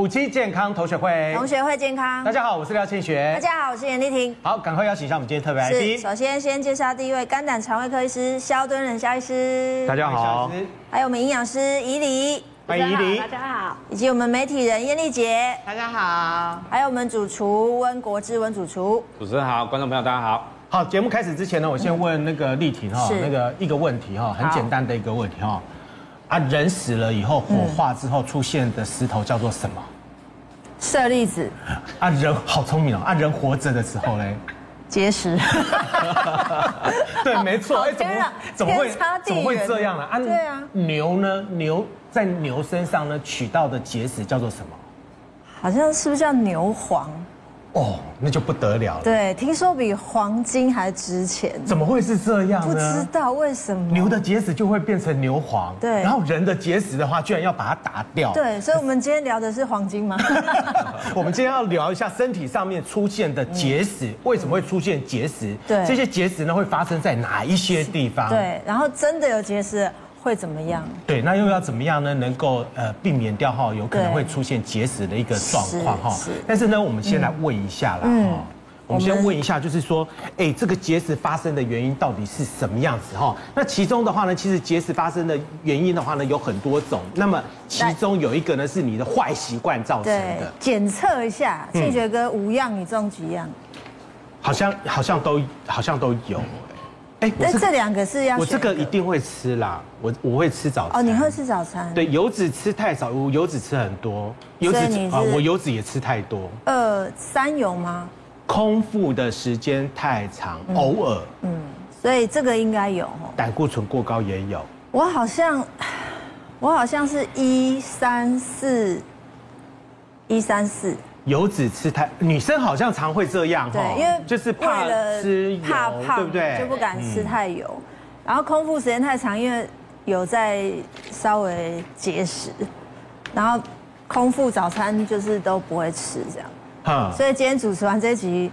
五期健康同学会，同学会健康。大家好，我是廖庆学。大家好，我是严丽婷。好，赶快邀请一下我们今天特别来宾。首先先介绍第一位肝胆肠胃科医师肖敦仁肖医师。大家好。还有我们营养师怡里。欢迎怡里。大家好。以及我们媒体人燕丽姐。大家好。还有我们主厨温国志温主厨。主持人好，观众朋友大家好。好，节目开始之前呢，我先问那个丽婷哈，那个一个问题哈，很简单的一个问题哈。啊，人死了以后火化之后出现的石头叫做什么？舍利子。啊，人 好聪明哦。啊，人活着的时候嘞？结石。对，没错。哎，怎么怎么会怎么会这样呢？啊，对啊。牛呢？牛在牛身上呢取到的结石叫做什么？好像是不是叫牛黄？哦，那就不得了了。对，听说比黄金还值钱。怎么会是这样呢？不知道为什么。牛的结石就会变成牛黄。对。然后人的结石的话，居然要把它打掉。对，所以我们今天聊的是黄金吗？我们今天要聊一下身体上面出现的结石，为什么会出现结石？对。这些结石呢，会发生在哪一些地方？对。然后真的有结石。会怎么样？对，那又要怎么样呢？能够呃避免掉哈，有可能会出现结石的一个状况哈。但是呢，我们先来问一下啦哈。嗯。我们先问一下，就是说，哎，这个结石发生的原因到底是什么样子哈？那其中的话呢，其实结石发生的原因的话呢，有很多种。那么其中有一个呢，是你的坏习惯造成的。检测一下，庆学哥五样，你中几样？好像好像都好像都有。哎，那这两个是要我这个一定会吃啦，我我会吃早餐。哦，你会吃早餐？对，油脂吃太少，我油脂吃很多。油脂啊，我油脂也吃太多。呃，三油吗？空腹的时间太长，偶尔。嗯，所以这个应该有。胆固醇过高也有。我好像，我好像是一三四，一三四。油脂吃太，女生好像常会这样，对，因为就是怕吃油，怕胖，对不对？就不敢吃太油，然后空腹时间太长，因为有在稍微节食，然后空腹早餐就是都不会吃这样，哈，所以今天主持完这一集，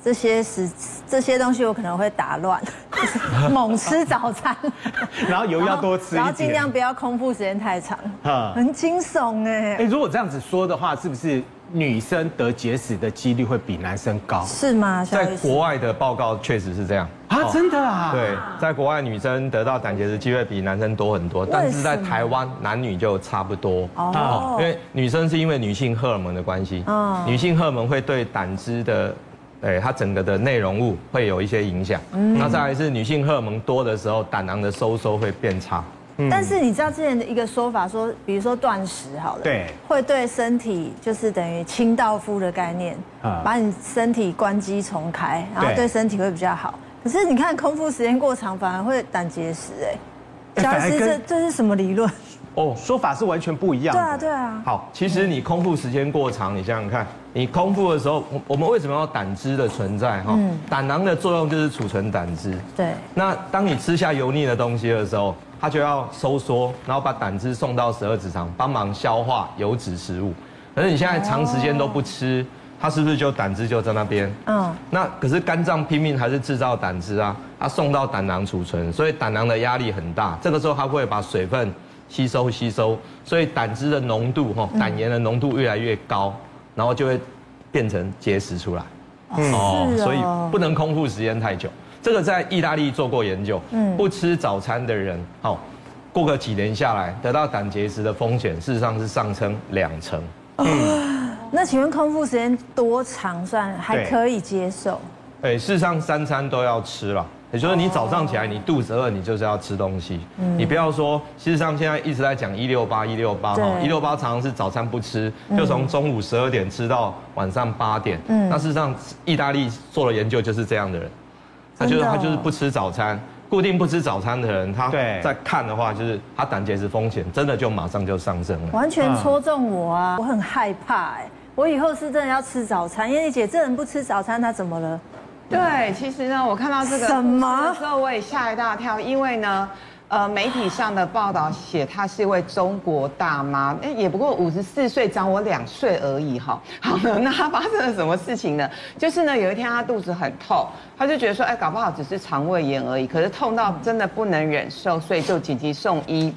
这些食这些东西我可能会打乱，猛吃早餐，然后油要多吃，然后尽量不要空腹时间太长，很惊悚哎，哎，如果这样子说的话，是不是？女生得结石的几率会比男生高，是吗？在国外的报告确实是这样。啊，真的啊？对，在国外女生得到胆结石机会比男生多很多，但是在台湾男女就差不多。哦，因为女生是因为女性荷尔蒙的关系，哦，女性荷尔蒙会对胆汁的，哎，它整个的内容物会有一些影响，嗯，那再来是女性荷尔蒙多的时候，胆囊的收缩会变差。但是你知道之前的一个说法说，比如说断食好了，对，会对身体就是等于清道夫的概念，啊，把你身体关机重开，然后对身体会比较好。可是你看空腹时间过长反而会胆结石，哎，萧医师这这是什么理论？哦，说法是完全不一样。对啊，对啊。好，其实你空腹时间过长，你想想看，你空腹的时候，我们为什么要胆汁的存在？哈，胆囊的作用就是储存胆汁。对。那当你吃下油腻的东西的时候，它就要收缩，然后把胆汁送到十二指肠，帮忙消化油脂食物。可是你现在长时间都不吃，它是不是就胆汁就在那边？嗯。那可是肝脏拼命还是制造胆汁啊，它送到胆囊储存，所以胆囊的压力很大。这个时候它会把水分吸收吸收，所以胆汁的浓度哈，胆盐的浓度越来越高，然后就会变成结石出来。哦。所以不能空腹时间太久。这个在意大利做过研究，嗯，不吃早餐的人，好，过个几年下来，得到胆结石的风险，事实上是上升两成。嗯，那请问空腹时间多长算？还可以接受？哎，事实上三餐都要吃了，也就是你早上起来你肚子饿，你就是要吃东西，嗯，你不要说，事实上现在一直在讲一六八一六八哈，一六八常常是早餐不吃，就从中午十二点吃到晚上八点，嗯，那事实上意大利做了研究就是这样的人。他就是他就是不吃早餐，固定不吃早餐的人，他在看的话，就是他胆结石风险真的就马上就上升了。完全戳中我啊！我很害怕哎，我以后是真的要吃早餐。燕妮姐，这人不吃早餐，他怎么了？对，其实呢，我看到这个什么时候，我也吓一大跳，因为呢。呃，媒体上的报道写她是一位中国大妈，哎，也不过五十四岁，长我两岁而已哈。好了，那她发生了什么事情呢？就是呢，有一天她肚子很痛，她就觉得说，哎，搞不好只是肠胃炎而已，可是痛到真的不能忍受，所以就紧急送医。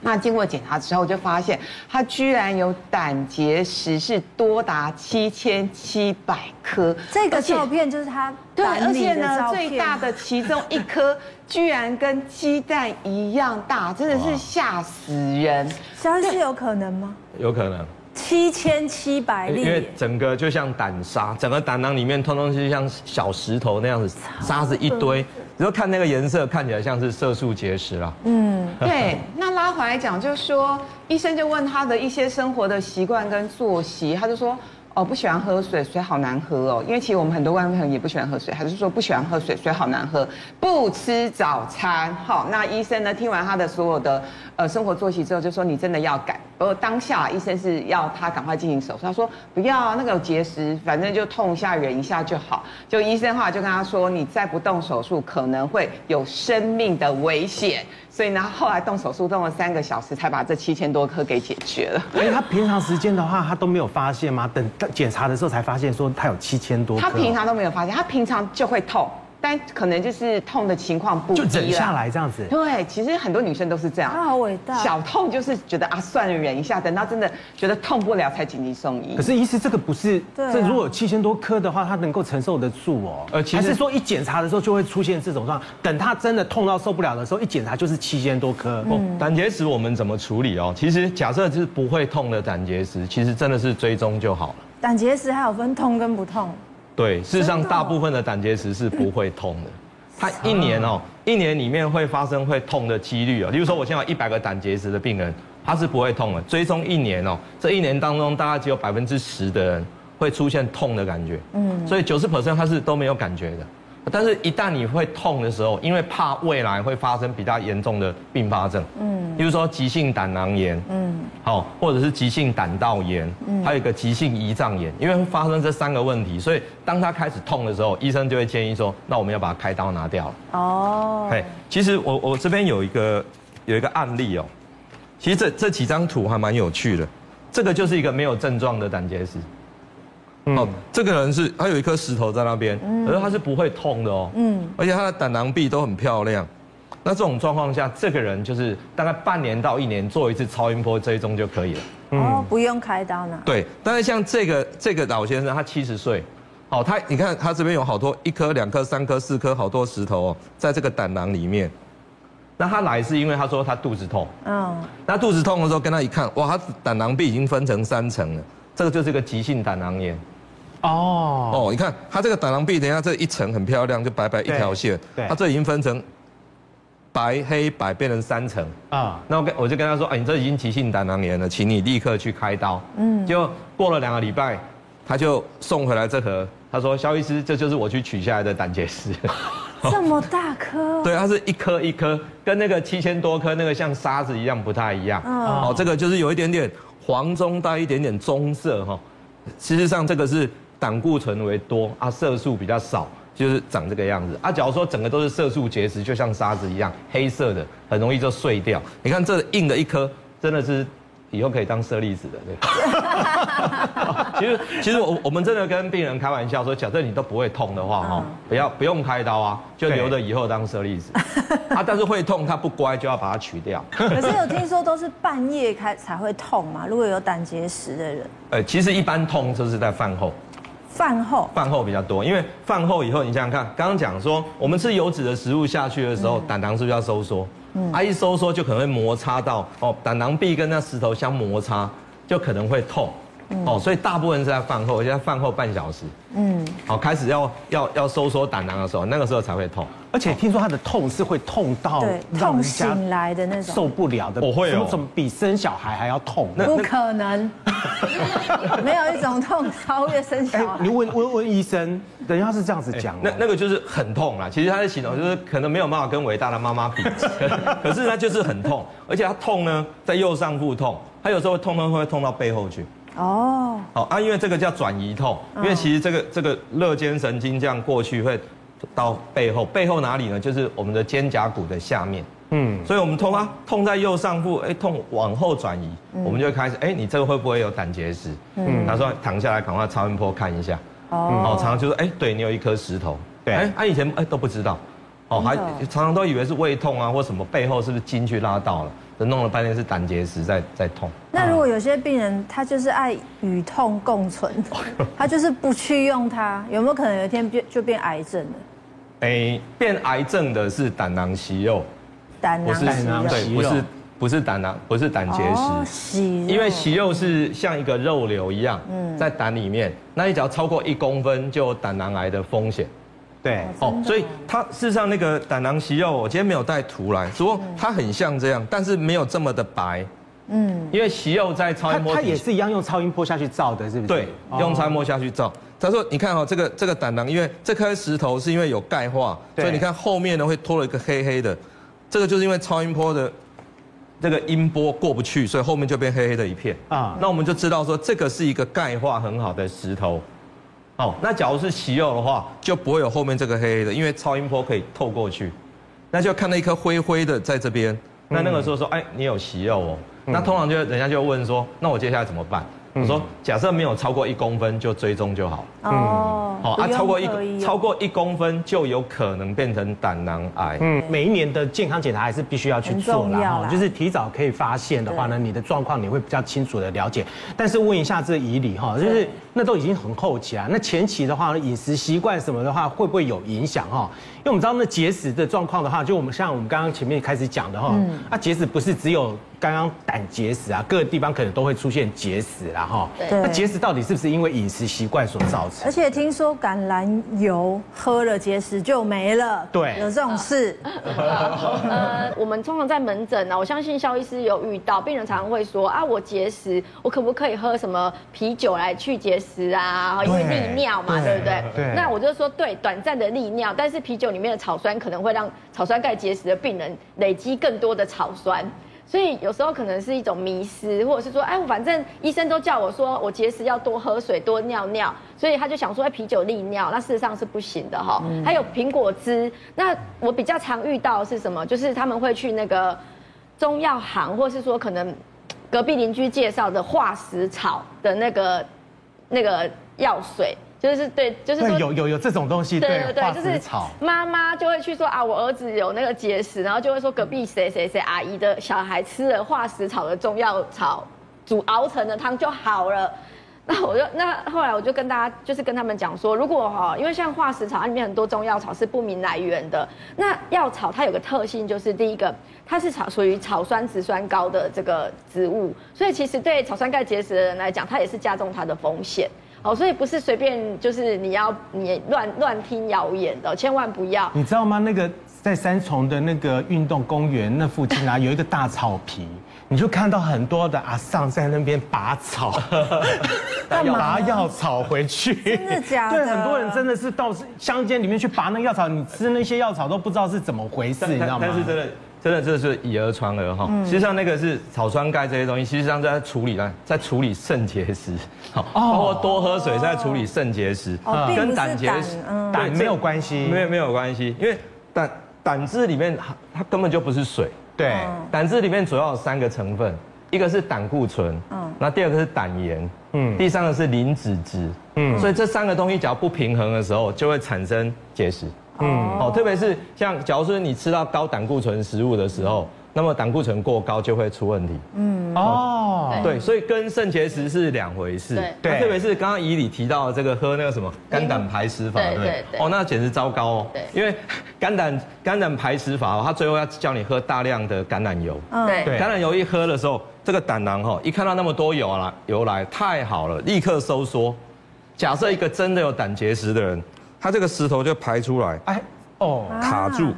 那经过检查之后，就发现他居然有胆结石，是多达七千七百颗。这个照片就是他对，而且呢，最大的其中一颗 居然跟鸡蛋一样大，真的是吓死人。消息有可能吗？有可能。七千七百粒，因为整个就像胆沙，整个胆囊里面通通是像小石头那样子，沙子一堆。只要看那个颜色，看起来像是色素结石啦。嗯，对。那拉回来讲，就是说医生就问他的一些生活的习惯跟作息，他就说。哦，不喜欢喝水，水好难喝哦。因为其实我们很多外面朋友也不喜欢喝水，还是说不喜欢喝水，水好难喝。不吃早餐，好，那医生呢听完他的所有的呃生活作息之后，就说你真的要改。不过当下医生是要他赶快进行手术，他说不要那个有结石，反正就痛一下忍一下就好。就医生的话就跟他说，你再不动手术可能会有生命的危险。所以呢，后来动手术动了三个小时，才把这七千多颗给解决了。哎，他平常时间的话，他都没有发现吗？等检查的时候才发现，说他有七千多颗。他平常都没有发现，他平常就会痛。但可能就是痛的情况不，就忍下来这样子。对，其实很多女生都是这样。她好伟大。小痛就是觉得啊，算了，忍一下，等到真的觉得痛不了才紧急送医。可是医师这个不是，这如果有七千多颗的话，他能够承受得住哦。呃，还是说一检查的时候就会出现这种状况？等他真的痛到受不了的时候，一检查就是七千多颗。哦，胆结石我们怎么处理哦？其实假设就是不会痛的胆结石，其实真的是追踪就好了。胆结石还有分痛跟不痛？对，事实上大部分的胆结石是不会痛的。它一年哦，一年里面会发生会痛的几率啊，例如说我现在有一百个胆结石的病人，他是不会痛的。追踪一年哦，这一年当中大概只有百分之十的人会出现痛的感觉，嗯，所以九十 percent 他是都没有感觉的。但是，一旦你会痛的时候，因为怕未来会发生比较严重的并发症，嗯，比如说急性胆囊炎，嗯，好，或者是急性胆道炎，嗯，还有一个急性胰脏炎，因为会发生这三个问题，所以当他开始痛的时候，医生就会建议说，那我们要把它开刀拿掉。了。哦，嘿，其实我我这边有一个有一个案例哦，其实这这几张图还蛮有趣的，这个就是一个没有症状的胆结石。哦，这个人是他有一颗石头在那边，可是他是不会痛的哦。嗯，而且他的胆囊壁都很漂亮。那这种状况下，这个人就是大概半年到一年做一次超音波追踪就可以了。哦，不用开刀呢。对，但是像这个这个老先生，他七十岁，好，他你看他这边有好多一颗、两颗、三颗、四颗，好多石头哦，在这个胆囊里面。那他来是因为他说他肚子痛。嗯。那肚子痛的时候跟他一看，哇，他胆囊壁已经分成三层了，这个就是一个急性胆囊炎。哦哦，你看它这个胆囊壁，等一下这一层很漂亮，就白白一条线。对，它这已经分成白黑白变成三层啊。那我跟我就跟他说，哎，你这已经急性胆囊炎了，请你立刻去开刀。嗯，就过了两个礼拜，他就送回来这盒。他说，肖医师，这就是我去取下来的胆结石。这么大颗？对，它是一颗一颗，跟那个七千多颗那个像沙子一样不太一样。哦，这个就是有一点点黄中带一点点棕色哈。事实上，这个是。胆固醇为多啊，色素比较少，就是长这个样子啊。假如说整个都是色素结石，就像沙子一样，黑色的，很容易就碎掉。你看这硬的一颗，真的是以后可以当舍利子的，对。其实，其实我我们真的跟病人开玩笑说，假设你都不会痛的话，哈，不要不用开刀啊，就留着以后当舍利子。啊，但是会痛，他不乖就要把它取掉。可是有听说都是半夜开才会痛嘛？如果有胆结石的人，呃，其实一般痛就是在饭后。饭后，饭后比较多，因为饭后以后，你想想看，刚刚讲说我们吃油脂的食物下去的时候，胆囊是不是要收缩？嗯，啊，一收缩就可能会摩擦到哦，胆囊壁跟那石头相摩擦，就可能会痛。哦，所以大部分是在饭后，而且在饭后半小时，嗯，好，开始要要要收缩胆囊的时候，那个时候才会痛。而且听说他的痛是会痛到痛醒来的那种，受不了的。我会有，怎么比生小孩还要痛？不可能，没有一种痛超越生小孩。你问问问医生，等一下是这样子讲。那那个就是很痛啦，其实他的形容就是可能没有办法跟伟大的妈妈比，可是他就是很痛，而且他痛呢在右上腹痛，他有时候会痛痛会痛到背后去。哦，好啊，因为这个叫转移痛，因为其实这个这个肋间神经这样过去会到背后，背后哪里呢？就是我们的肩胛骨的下面。嗯，所以我们痛啊，痛在右上腹，哎，痛往后转移，我们就会开始，哎，你这个会不会有胆结石？嗯，他说躺下来，赶快超音波看一下。哦，常常就说，哎，对你有一颗石头。对，哎，他以前哎都不知道，哦，还常常都以为是胃痛啊或什么，背后是不是筋去拉到了？这弄了半天是胆结石在在痛。那如果有些病人他就是爱与痛共存，他就是不去用它，有没有可能有一天变就变癌症了？哎，变癌症的是胆囊息肉，胆囊息肉，不是不是胆囊，不是胆结石，息因为息肉是像一个肉瘤一样，在胆里面，那你只要超过一公分就有胆囊癌的风险。对，哦，所以它事实上那个胆囊息肉，我今天没有带图来，只不过它很像这样，但是没有这么的白。嗯，因为息肉在超音波，它也是一样用超音波下去照的，是不是？对，用超音波下去照。他说：“你看哈，这个这个胆囊，因为这颗石头是因为有钙化，所以你看后面呢会拖了一个黑黑的，这个就是因为超音波的这个音波过不去，所以后面就变黑黑的一片啊。那我们就知道说这个是一个钙化很好的石头。哦，那假如是息肉的话，就不会有后面这个黑黑的，因为超音波可以透过去，那就看到一颗灰灰的在这边。那那个时候说，哎，你有息肉哦。那通常就人家就问说，那我接下来怎么办？”我说，假设没有超过一公分就追踪就好。哦，好啊，超过一超过一公分就有可能变成胆囊癌。嗯，每一年的健康检查还是必须要去做啦。哈，就是提早可以发现的话呢，你的状况你会比较清楚的了解。但是问一下这个仪礼哈，就是那都已经很后期啊。那前期的话，饮食习惯什么的话，会不会有影响哈？因为我们知道那结石的状况的话，就我们像我们刚刚前面开始讲的哈，啊结石不是只有。刚刚胆结石啊，各个地方可能都会出现结石啦，哈。对。那结石到底是不是因为饮食习惯所造成？而且听说橄榄油喝了结石就没了。对。有这种事。呃，我们通常在门诊呢，我相信肖医师有遇到病人常常会说啊，我结石，我可不可以喝什么啤酒来去结石啊？因为利尿嘛，对不对？对。那我就说，对，短暂的利尿，但是啤酒里面的草酸可能会让草酸钙结石的病人累积更多的草酸。所以有时候可能是一种迷失，或者是说，哎，我反正医生都叫我说我结石要多喝水、多尿尿，所以他就想说，哎，啤酒利尿，那事实上是不行的哈。还有苹果汁，那我比较常遇到是什么？就是他们会去那个中药行，或是说可能隔壁邻居介绍的化石草的那个那个药水。就是对，就是有有有这种东西，对对对，就是妈妈就会去说啊，我儿子有那个结石，然后就会说隔壁谁谁谁阿姨的小孩吃了化石草的中药草煮熬成的汤就好了。那我就那后来我就跟大家就是跟他们讲说，如果哈，因为像化石草里面很多中药草是不明来源的，那药草它有个特性就是第一个，它是草属于草酸植酸高的这个植物，所以其实对草酸钙结石的人来讲，它也是加重它的风险。哦，所以不是随便就是你要你乱乱听谣言的，千万不要。你知道吗？那个在三重的那个运动公园那附近啊，有一个大草皮，你就看到很多的阿桑在那边拔草，干嘛拔药草回去？真的假的？对，很多人真的是到乡间里面去拔那个药草，你吃那些药草都不知道是怎么回事，你知道吗？但是真的。真的，这是以讹传讹哈。实际上，那个是草酸钙这些东西，实际上在处理呢，在处理肾结石。好，包括多喝水在处理肾结石，跟胆结石胆没有关系，没有没有关系，因为胆胆汁里面它根本就不是水。对，胆汁里面主要有三个成分，一个是胆固醇，嗯，那第二个是胆盐，嗯，第三个是磷脂质，嗯，所以这三个东西只要不平衡的时候，就会产生结石。嗯，哦，特别是像，假如说你吃到高胆固醇食物的时候，那么胆固醇过高就会出问题。嗯，哦，对，所以跟肾结石是两回事。对，特别是刚刚以里提到的这个喝那个什么肝胆排石法，对对对。哦，那简直糟糕哦。对，因为肝胆肝胆排石法哦，他最后要叫你喝大量的橄榄油。对，橄榄油一喝的时候，这个胆囊哈，一看到那么多油来油来，太好了，立刻收缩。假设一个真的有胆结石的人。他这个石头就排出来，哎，哦，卡住，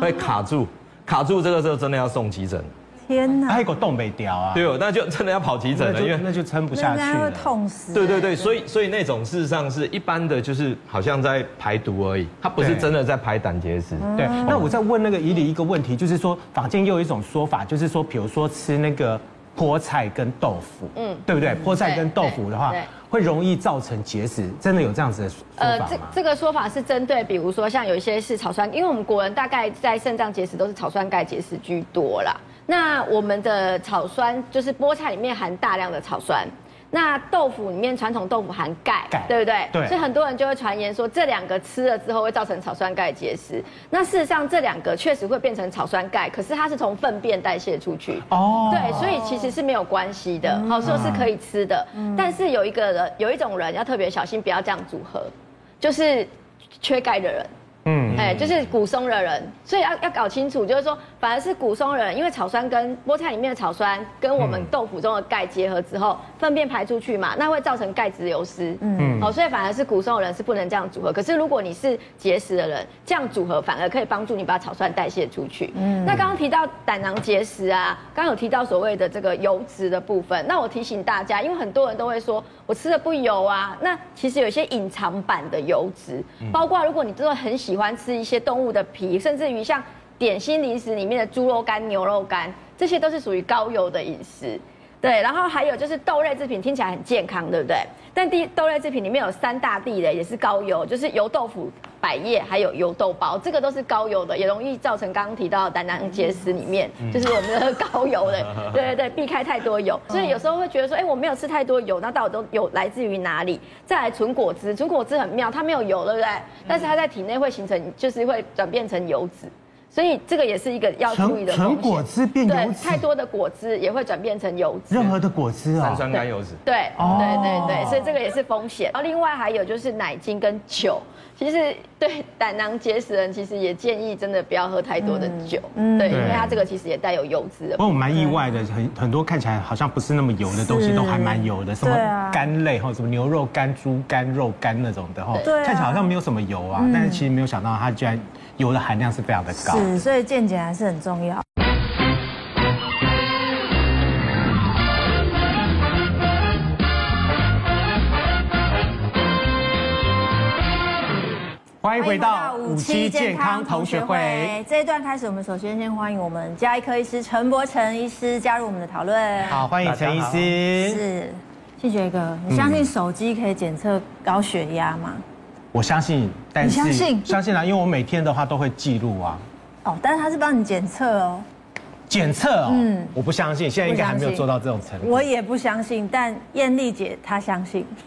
会卡住，卡住，这个时候真的要送急诊。天哪，还有个洞没掉啊？对哦，那就真的要跑急诊了，因为那就撑不下去了，会痛死。对对对，所以所以那种事实上是一般的，就是好像在排毒而已，它不是真的在排胆结石。对，那我在问那个仪里一个问题，就是说坊间又有一种说法，就是说，比如说吃那个菠菜跟豆腐，嗯，对不对？菠菜跟豆腐的话。会容易造成结石，真的有这样子的说法吗？呃，这这个说法是针对，比如说像有一些是草酸，因为我们国人大概在肾脏结石都是草酸钙结石居多啦。那我们的草酸就是菠菜里面含大量的草酸，那豆腐里面传统豆腐含钙，钙对不对？对。所以很多人就会传言说这两个吃了之后会造成草酸钙结石。那事实上这两个确实会变成草酸钙，可是它是从粪便代谢出去。哦。对，所以其实是没有关系的，好说是可以吃的。嗯。但是有一个人，有一种人要特别小心，不要这样组合，就是缺钙的人。嗯，哎，就是骨松的人，所以要要搞清楚，就是说，反而是骨松的人，因为草酸跟菠菜里面的草酸跟我们豆腐中的钙结合之后，粪便排出去嘛，那会造成钙质流失。嗯，好，所以反而是骨松的人是不能这样组合。可是如果你是结石的人，这样组合反而可以帮助你把草酸代谢出去。嗯，那刚刚提到胆囊结石啊，刚刚有提到所谓的这个油脂的部分，那我提醒大家，因为很多人都会说我吃的不油啊，那其实有一些隐藏版的油脂，包括如果你真的很。喜欢吃一些动物的皮，甚至于像点心零食里面的猪肉干、牛肉干，这些都是属于高油的饮食。对，然后还有就是豆类制品，听起来很健康，对不对？但第豆类制品里面有三大地雷，也是高油，就是油豆腐、百叶，还有油豆包，这个都是高油的，也容易造成刚刚提到的胆囊结石里面，就是我们的 高油的。对对对，避开太多油，所以有时候会觉得说，哎，我没有吃太多油，那到底都有来自于哪里？再来纯果汁，纯果汁很妙，它没有油，对不对？但是它在体内会形成，就是会转变成油脂。所以这个也是一个要注意的。纯果汁变油脂，太多的果汁也会转变成油脂。任何的果汁啊，三酸甘油脂。对，对对对，所以这个也是风险。然后另外还有就是奶精跟酒，其实对胆囊结石人其实也建议真的不要喝太多的酒，嗯，对，因为它这个其实也带有油脂的。不过我蛮意外的，很很多看起来好像不是那么油的东西都还蛮油的，什么肝类哈，什么牛肉干、猪肝、肉干那种的哈，看起来好像没有什么油啊，但是其实没有想到它居然。油的含量是非常的高，是，所以健检还是很重要。欢迎回到五期健康同学会。这一段开始，我们首先先欢迎我们家医科医师陈柏成医师加入我们的讨论。好，欢迎陈医师。是，信学哥，你相信手机可以检测高血压吗？我相信，但是相信相信啦，因为我每天的话都会记录啊。哦，但是他是帮你检测哦。检测哦，嗯，我不相信，现在应该还没有做到这种程度。我也不相信，但艳丽姐她相信。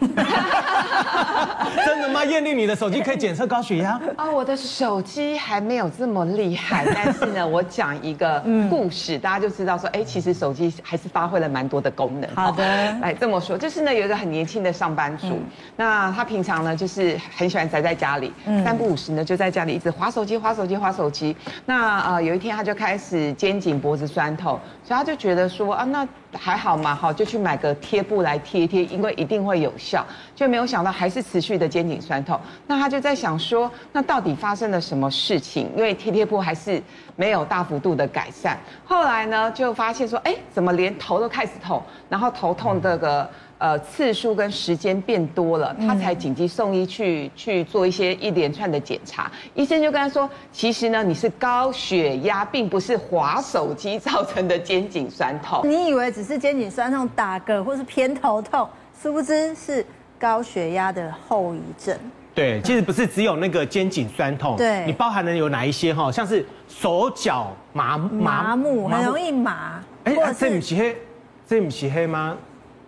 真的吗？艳丽，你的手机可以检测高血压？啊，我的手机还没有这么厉害，但是呢，我讲一个故事，大家就知道说，哎，其实手机还是发挥了蛮多的功能。好的，来这么说，就是呢，有一个很年轻的上班族，那他平常呢，就是很喜欢宅在家里，三不五时呢，就在家里一直划手机、划手机、划手机。那呃，有一天他就开始肩颈脖脖子酸痛，所以他就觉得说啊，那还好嘛，好就去买个贴布来贴贴，因为一定会有效。就没有想到还是持续的肩颈酸痛。那他就在想说，那到底发生了什么事情？因为贴贴布还是没有大幅度的改善。后来呢，就发现说，哎，怎么连头都开始痛，然后头痛这个。呃，次数跟时间变多了，他才紧急送医去去做一些一连串的检查。医生就跟他说，其实呢，你是高血压，并不是滑手机造成的肩颈酸痛。你以为只是肩颈酸痛、打嗝或是偏头痛，殊不知是高血压的后遗症。对，其实不是只有那个肩颈酸痛，对，你包含的有哪一些哈？像是手脚麻麻麻木，很容易麻。哎，这不是黑，这不是黑吗？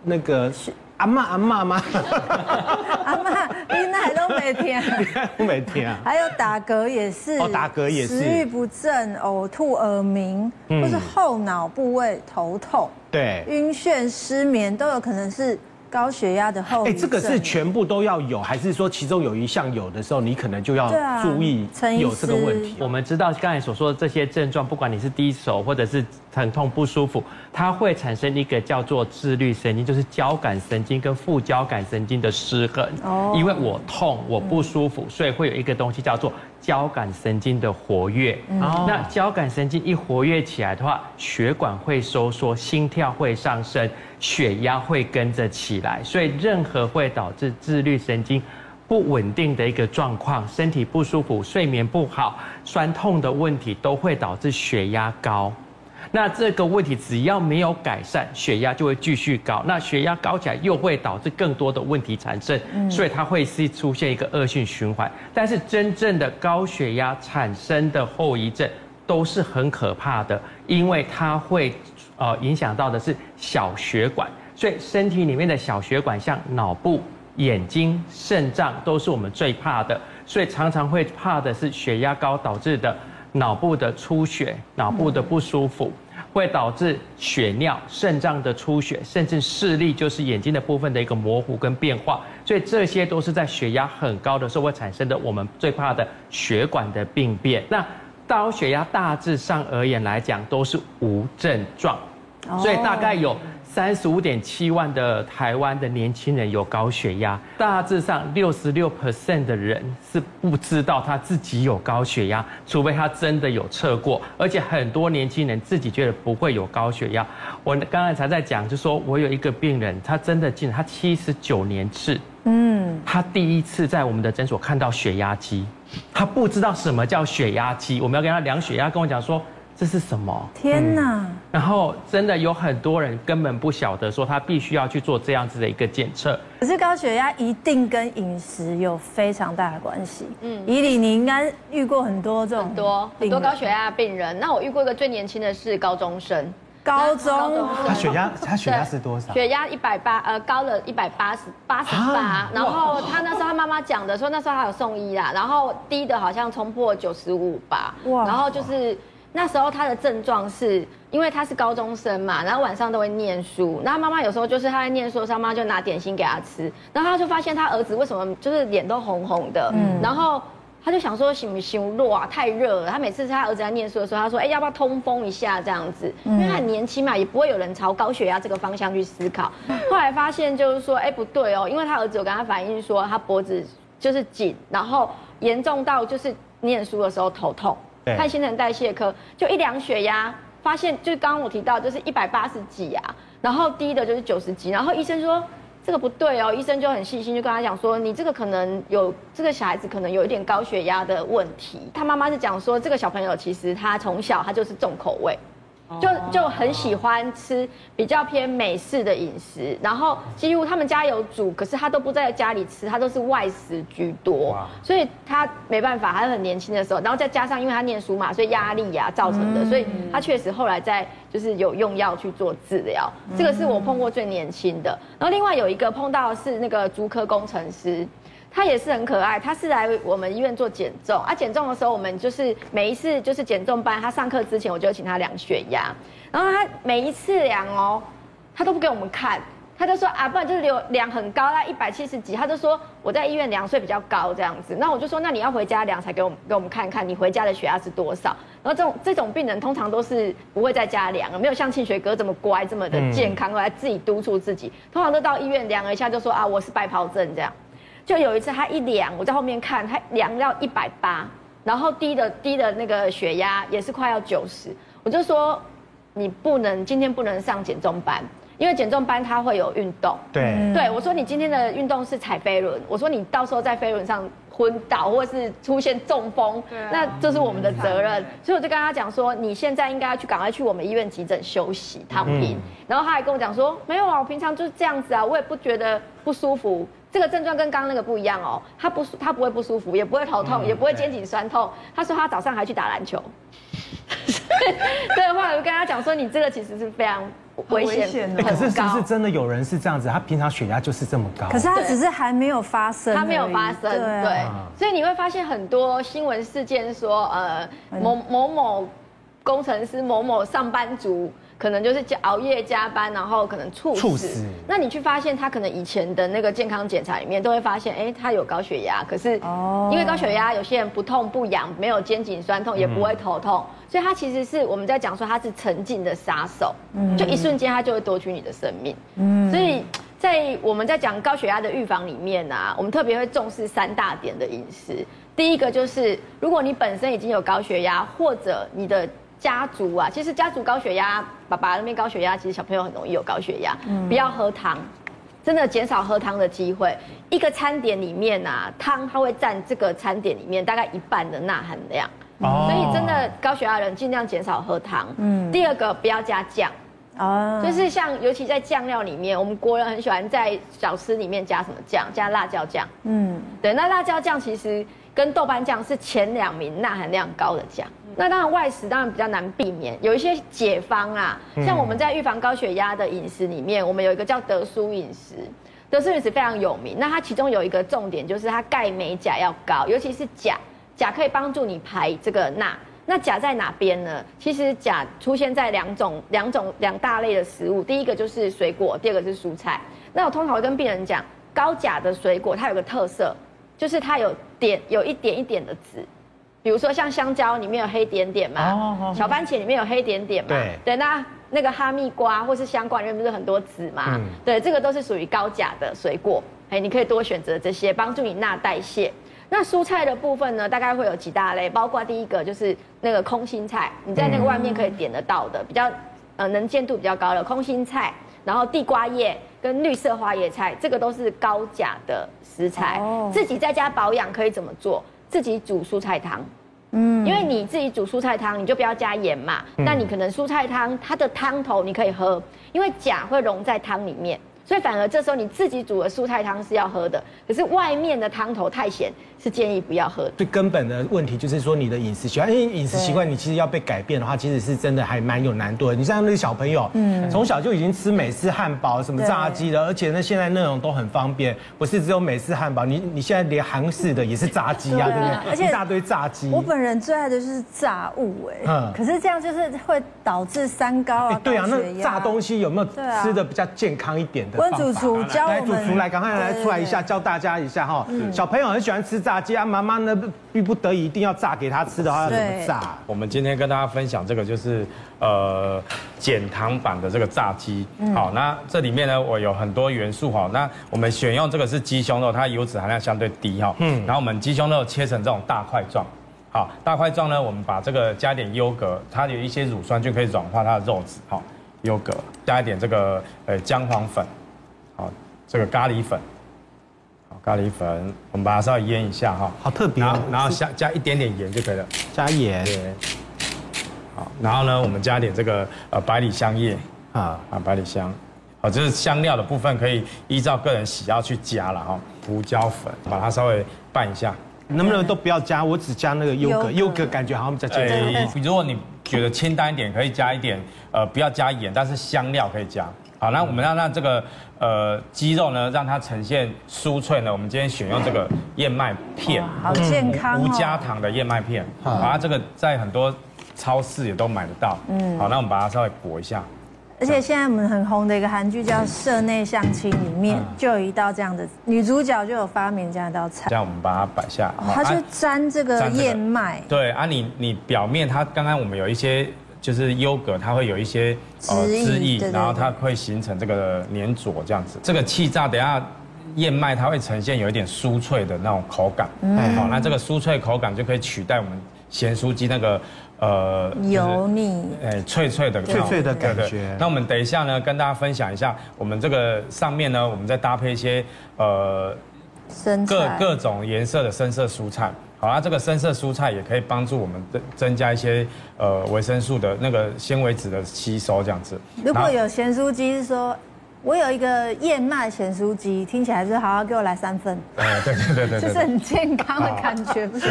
那个是阿妈阿妈吗？阿妈，你奶都没听，都没听啊。还有打嗝也是，哦，打嗝也是，食欲不振、呕吐、耳鸣，或是后脑部位头痛，对，晕眩、失眠都有可能是。高血压的后遗症，哎，这个是全部都要有，还是说其中有一项有的时候，你可能就要注意有这个问题？我们知道刚才所说的这些症状，不管你是低手或者是疼痛不舒服，它会产生一个叫做自律神经，就是交感神经跟副交感神经的失衡。哦，因为我痛，我不舒服，所以会有一个东西叫做。交感神经的活跃，那交感神经一活跃起来的话，血管会收缩，心跳会上升，血压会跟着起来，所以任何会导致自律神经不稳定的一个状况，身体不舒服、睡眠不好、酸痛的问题，都会导致血压高。那这个问题只要没有改善，血压就会继续高。那血压高起来又会导致更多的问题产生，所以它会是出现一个恶性循环。但是真正的高血压产生的后遗症都是很可怕的，因为它会呃影响到的是小血管。所以身体里面的小血管，像脑部、眼睛、肾脏，都是我们最怕的。所以常常会怕的是血压高导致的脑部的出血、脑部的不舒服，会导致血尿、肾脏的出血，甚至视力，就是眼睛的部分的一个模糊跟变化。所以这些都是在血压很高的时候会产生的，我们最怕的血管的病变。那高血压大致上而言来讲都是无症状，所以大概有。三十五点七万的台湾的年轻人有高血压，大致上六十六 percent 的人是不知道他自己有高血压，除非他真的有测过。而且很多年轻人自己觉得不会有高血压。我刚才才在讲，就说我有一个病人，他真的进，他七十九年次，嗯，他第一次在我们的诊所看到血压机，他不知道什么叫血压机，我们要跟他量血压，跟我讲说。这是什么？天哪、嗯！然后真的有很多人根本不晓得，说他必须要去做这样子的一个检测。可是高血压一定跟饮食有非常大的关系。嗯，以你你应该遇过很多这种很多很多高血压病人。那我遇过一个最年轻的是高中生，高中，他血压他血压是多少？血压一百八，呃，高了一百八十八十八。然后他那时候他妈妈讲的说，那时候还有送医啦。然后低的好像冲破九十五吧。哇！然后就是。那时候他的症状是，因为他是高中生嘛，然后晚上都会念书，然后妈妈有时候就是他在念书的时候，妈妈就拿点心给他吃，然后他就发现他儿子为什么就是脸都红红的，嗯，然后他就想说，行不行热啊，太热了。他每次他儿子在念书的时候，他说，哎，要不要通风一下这样子？因为他很年轻嘛，也不会有人朝高血压这个方向去思考。后来发现就是说，哎，不对哦，因为他儿子有跟他反映说，他脖子就是紧，然后严重到就是念书的时候头痛。看新陈代谢科，就一量血压，发现就刚刚我提到，就是一百八十几啊，然后低的就是九十几，然后医生说这个不对哦，医生就很细心就跟他讲说，你这个可能有这个小孩子可能有一点高血压的问题。他妈妈是讲说，这个小朋友其实他从小他就是重口味。就就很喜欢吃比较偏美式的饮食，然后几乎他们家有煮，可是他都不在家里吃，他都是外食居多，所以他没办法，他很年轻的时候，然后再加上因为他念书嘛，所以压力呀造成的，所以他确实后来在就是有用药去做治疗，这个是我碰过最年轻的，然后另外有一个碰到的是那个足科工程师。他也是很可爱，他是来我们医院做减重啊。减重的时候，我们就是每一次就是减重班，他上课之前我就请他量血压，然后他每一次量哦，他都不给我们看，他就说啊，不然就是量量很高，啦一百七十几，他就说我在医院量所以比较高这样子。那我就说，那你要回家量才给我们给我们看看你回家的血压是多少。然后这种这种病人通常都是不会在家量，没有像庆学哥这么乖这么的健康，来自己督促自己，通常都到医院量了一下就说啊，我是白袍症这样。就有一次，他一量，我在后面看，他量到一百八，然后低的低的那个血压也是快要九十，我就说你不能今天不能上减重班，因为减重班它会有运动。对，对我说你今天的运动是踩飞轮，我说你到时候在飞轮上昏倒或是出现中风，那这是我们的责任。所以我就跟他讲说，你现在应该要去赶快去我们医院急诊休息躺平。然后他还跟我讲说，没有啊，我平常就是这样子啊，我也不觉得不舒服。这个症状跟刚刚那个不一样哦，他不他不会不舒服，也不会头痛，也不会肩颈酸痛。他说他早上还去打篮球。对，后来我就跟他讲说，你这个其实是非常危险的。可是是不是真的有人是这样子？他平常血压就是这么高，可是他只是还没有发生，他没有发生。对，所以你会发现很多新闻事件说，呃，某某某工程师、某某上班族。可能就是加熬夜加班，然后可能猝死。那你去发现他可能以前的那个健康检查里面都会发现，哎，他有高血压。可是因为高血压，有些人不痛不痒，没有肩颈酸痛，也不会头痛，所以他其实是我们在讲说他是沉静的杀手，就一瞬间他就会夺取你的生命。嗯。所以在我们在讲高血压的预防里面啊，我们特别会重视三大点的饮食。第一个就是，如果你本身已经有高血压，或者你的家族啊，其实家族高血压，爸爸那边高血压，其实小朋友很容易有高血压。嗯，不要喝汤，真的减少喝汤的机会。一个餐点里面啊，汤它会占这个餐点里面大概一半的钠含量。哦，所以真的高血压的人尽量减少喝汤。嗯，第二个不要加酱。哦，就是像尤其在酱料里面，我们国人很喜欢在小吃里面加什么酱？加辣椒酱。嗯，对，那辣椒酱其实。跟豆瓣酱是前两名钠含量高的酱。那当然外食当然比较难避免，有一些解方啊，像我们在预防高血压的饮食里面，我们有一个叫德叔饮食，德叔饮食非常有名。那它其中有一个重点就是它钙、镁、钾要高，尤其是钾，钾可以帮助你排这个钠。那钾在哪边呢？其实钾出现在两种、两种、两大类的食物，第一个就是水果，第二个是蔬菜。那我通常会跟病人讲，高钾的水果它有个特色，就是它有点有一点一点的籽。比如说像香蕉里面有黑点点嘛，小番茄里面有黑点点嘛，对，对，那那个哈密瓜或是香瓜里面不是很多籽嘛，对，这个都是属于高钾的水果，哎，你可以多选择这些，帮助你钠代谢。那蔬菜的部分呢，大概会有几大类，包括第一个就是那个空心菜，你在那个外面可以点得到的，比较呃能见度比较高的空心菜，然后地瓜叶跟绿色花叶菜，这个都是高钾的食材，自己在家保养可以怎么做？自己煮蔬菜汤，嗯，因为你自己煮蔬菜汤，你就不要加盐嘛。那你可能蔬菜汤它的汤头你可以喝，因为钾会溶在汤里面。所以反而这时候你自己煮的蔬菜汤是要喝的，可是外面的汤头太咸，是建议不要喝的。最根本的问题就是说你的饮食习惯，因为饮食习惯你其实要被改变的话，其实是真的还蛮有难度的。你像那个小朋友，嗯，从小就已经吃美式汉堡、什么炸鸡的，而且呢现在那种都很方便，不是只有美式汉堡，你你现在连韩式的也是炸鸡啊，对不对？而且一大堆炸鸡。我本人最爱的就是炸物，哎，嗯，可是这样就是会导致三高啊。对啊，那炸东西有没有吃的比较健康一点的？温主厨教我们，来主厨来，赶快来出来一下，教大家一下哈。小朋友很喜欢吃炸鸡啊，妈妈呢逼不得已一定要炸给他吃的话，要怎么炸？我们今天跟大家分享这个就是呃减糖版的这个炸鸡。好，那这里面呢，我有很多元素哈。那我们选用这个是鸡胸肉，它油脂含量相对低哈。嗯。然后我们鸡胸肉切成这种大块状，好，大块状呢，我们把这个加一点优格，它有一些乳酸菌可以软化它的肉质。好，优格加一点这个呃姜黄粉。好，这个咖喱粉，好，咖喱粉，我们把它稍微腌一下哈，好特别，然后然后加加一点点盐就可以了，加盐，好，然后呢，我们加点这个呃百里香叶，啊啊百里香，好，就是香料的部分可以依照个人喜好去加了哈，胡椒粉，把它稍微拌一下，能不能都不要加？我只加那个优格，优格感觉好像比较健康。如果你觉得清淡一点，可以加一点，呃，不要加盐，但是香料可以加。好，那我们要让这个呃鸡肉呢，让它呈现酥脆呢。我们今天选用这个燕麦片，好健康，无加糖的燕麦片。好，它这个在很多超市也都买得到。嗯，好，那我们把它稍微裹一下。而且现在我们很红的一个韩剧叫《社内相亲》，里面就有一道这样的女主角就有发明这样一道菜。这样我们把它摆下。它就沾这个燕麦。对啊，你你表面它刚刚我们有一些。就是优格，它会有一些呃汁液，然后它会形成这个粘着这样子。这个气炸等下燕麦它会呈现有一点酥脆的那种口感，嗯好，那这个酥脆口感就可以取代我们咸酥鸡那个呃油腻哎脆脆的脆脆的感觉。那我们等一下呢，跟大家分享一下，我们这个上面呢，我们再搭配一些呃各各种颜色的深色蔬菜。好啊，这个深色蔬菜也可以帮助我们增增加一些呃维生素的那个纤维质的吸收，这样子。如果有咸酥鸡，是说我有一个燕麦咸酥鸡，听起来是好好给我来三份。哎，对对对对，就是很健康的感觉，不是？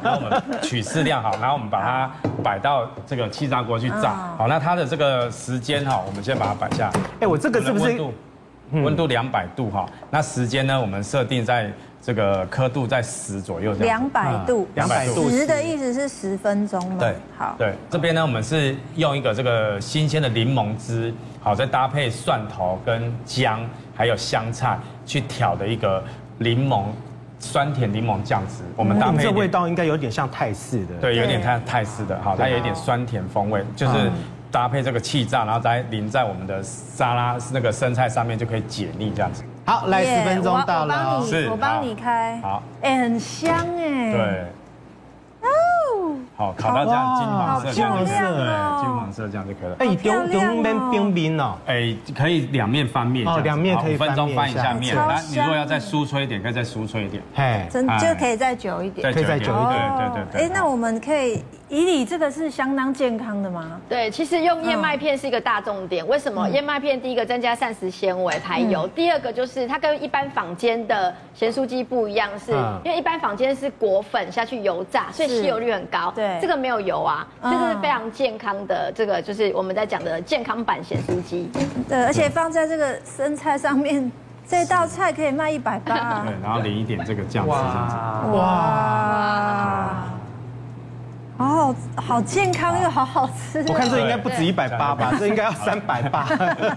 然后我们取适量好，然后我们把它摆到这个气炸锅去炸。好，那它的这个时间哈，我们先把它摆下。哎，我这个是不是温度？温度两百度哈，那时间呢，我们设定在。这个刻度在十左右，两百度，两百度，十的意思是十分钟吗？对，好，对，这边呢，我们是用一个这个新鲜的柠檬汁，好，再搭配蒜头跟姜，还有香菜去调的一个柠檬酸甜柠檬酱汁。我们搭配这味道应该有点像泰式的，对，有点像泰式的，好，它有一点酸甜风味，就是搭配这个气炸，然后再淋在我们的沙拉那个生菜上面，就可以解腻这样子。好，来十分钟到了，是，我帮你开。好，哎，很香哎。对。哦。好，烤到这样金黄色，金黄色，哎，金黄色这样就可以了。哎，丢丢面冰冰哦。哎，可以两面翻面。哦，两面可以翻面。五分钟翻一下面。来，你如果要再酥脆一点，可以再酥脆一点。嘿，真就可以再久一点。可以再久一点。对对对。哎，那我们可以以你这个是相当健康的吗？对，其实用燕麦片是一个大重点。为什么？燕麦片第一个增加膳食纤维排油，第二个就是它跟一般坊间的咸酥鸡不一样，是因为一般坊间是裹粉下去油炸，所以吸油率很高。对，这个没有油啊，这个是非常健康的。这个就是我们在讲的健康版咸酥鸡。对，而且放在这个生菜上面，这道菜可以卖一百八。对，然后淋一点这个酱汁，这样子。哇。好好好健康又好好吃。我看这应该不止一百八吧，这应该要三百八。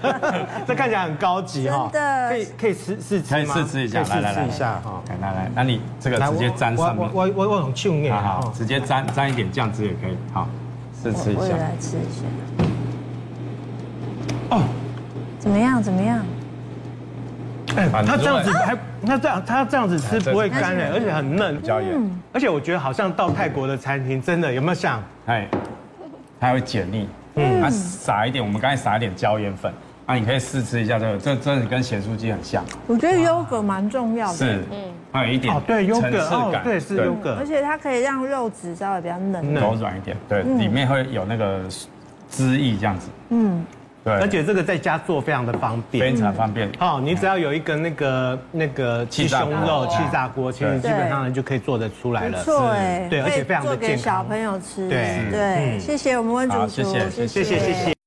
这看起来很高级哈。真的。可以可以试试吃吗？可以试吃一下，来来试一下哈。来来，那你这个直接沾上面。我我我很庆幸。好，直接沾沾一点酱汁也可以。好，试吃一下。我也来吃一下。哦，怎么样？怎么样？哎，它这样子还，那这样它这样子吃不会干哎，而且很嫩，椒盐。而且我觉得好像到泰国的餐厅，真的有没有像？哎，它会解腻。嗯，它撒一点，我们刚才撒一点椒盐粉，啊，你可以试吃一下这个，这真的跟咸酥鸡很像。我觉得优格蛮重要的。是，嗯，还有一点哦，对，优格哦，对，是优格，而且它可以让肉质稍微比较嫩，柔软一点，对，里面会有那个汁液这样子。嗯。对，而且这个在家做非常的方便，非常方便。好，你只要有一个那个那个鸡胸肉气炸锅，其实基本上呢就可以做得出来了。错哎，对，而且非常的健康。给小朋友吃。对对，谢谢我们温主厨，谢谢谢谢谢谢。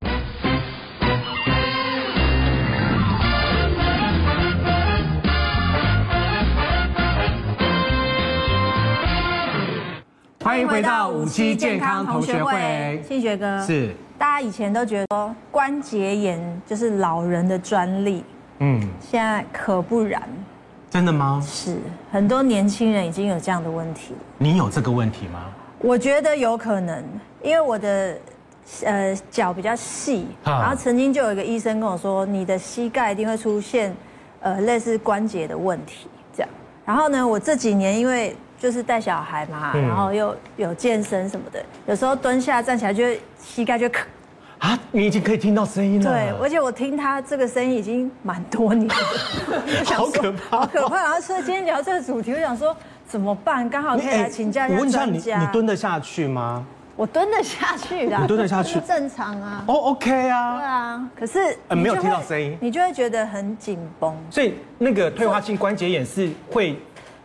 欢迎回到五期健康同学会，庆学哥是。大家以前都觉得说关节炎就是老人的专利，嗯，现在可不然。真的吗？是，很多年轻人已经有这样的问题。你有这个问题吗？我觉得有可能，因为我的呃脚比较细，然后曾经就有一个医生跟我说，你的膝盖一定会出现呃类似关节的问题，这样。然后呢，我这几年因为就是带小孩嘛，然后又有健身什么的，有时候蹲下站起来就会膝盖就咔啊，你已经可以听到声音了。对，而且我听他这个声音已经蛮多年了，好可怕，好可怕。然后所以今天聊这个主题，我想说怎么办？刚好可以来请教一下。我问一下你，你蹲得下去吗？我蹲得下去的，你蹲得下去，正常啊。哦，OK 啊。对啊，可是没有听到声音，你就会觉得很紧绷。所以那个退化性关节炎是会。